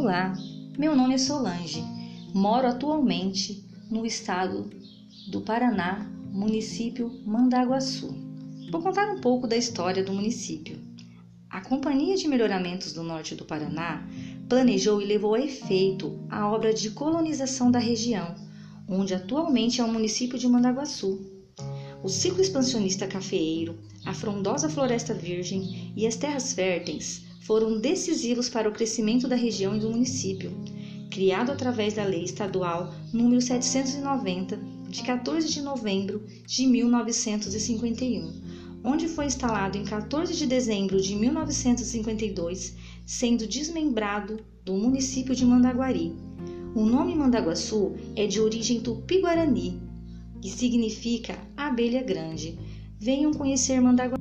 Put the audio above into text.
Olá, meu nome é Solange. Moro atualmente no estado do Paraná, município Mandaguaçu. Vou contar um pouco da história do município. A Companhia de Melhoramentos do Norte do Paraná planejou e levou a efeito a obra de colonização da região, onde atualmente é o município de Mandaguaçu. O ciclo expansionista cafeeiro, a frondosa floresta virgem e as terras férteis foram decisivos para o crescimento da região e do município, criado através da Lei Estadual número 790 de 14 de novembro de 1951, onde foi instalado em 14 de dezembro de 1952, sendo desmembrado do município de Mandaguari. O nome Mandaguaçu é de origem tupi-guarani e significa abelha grande. Venham conhecer Mandaguaçu.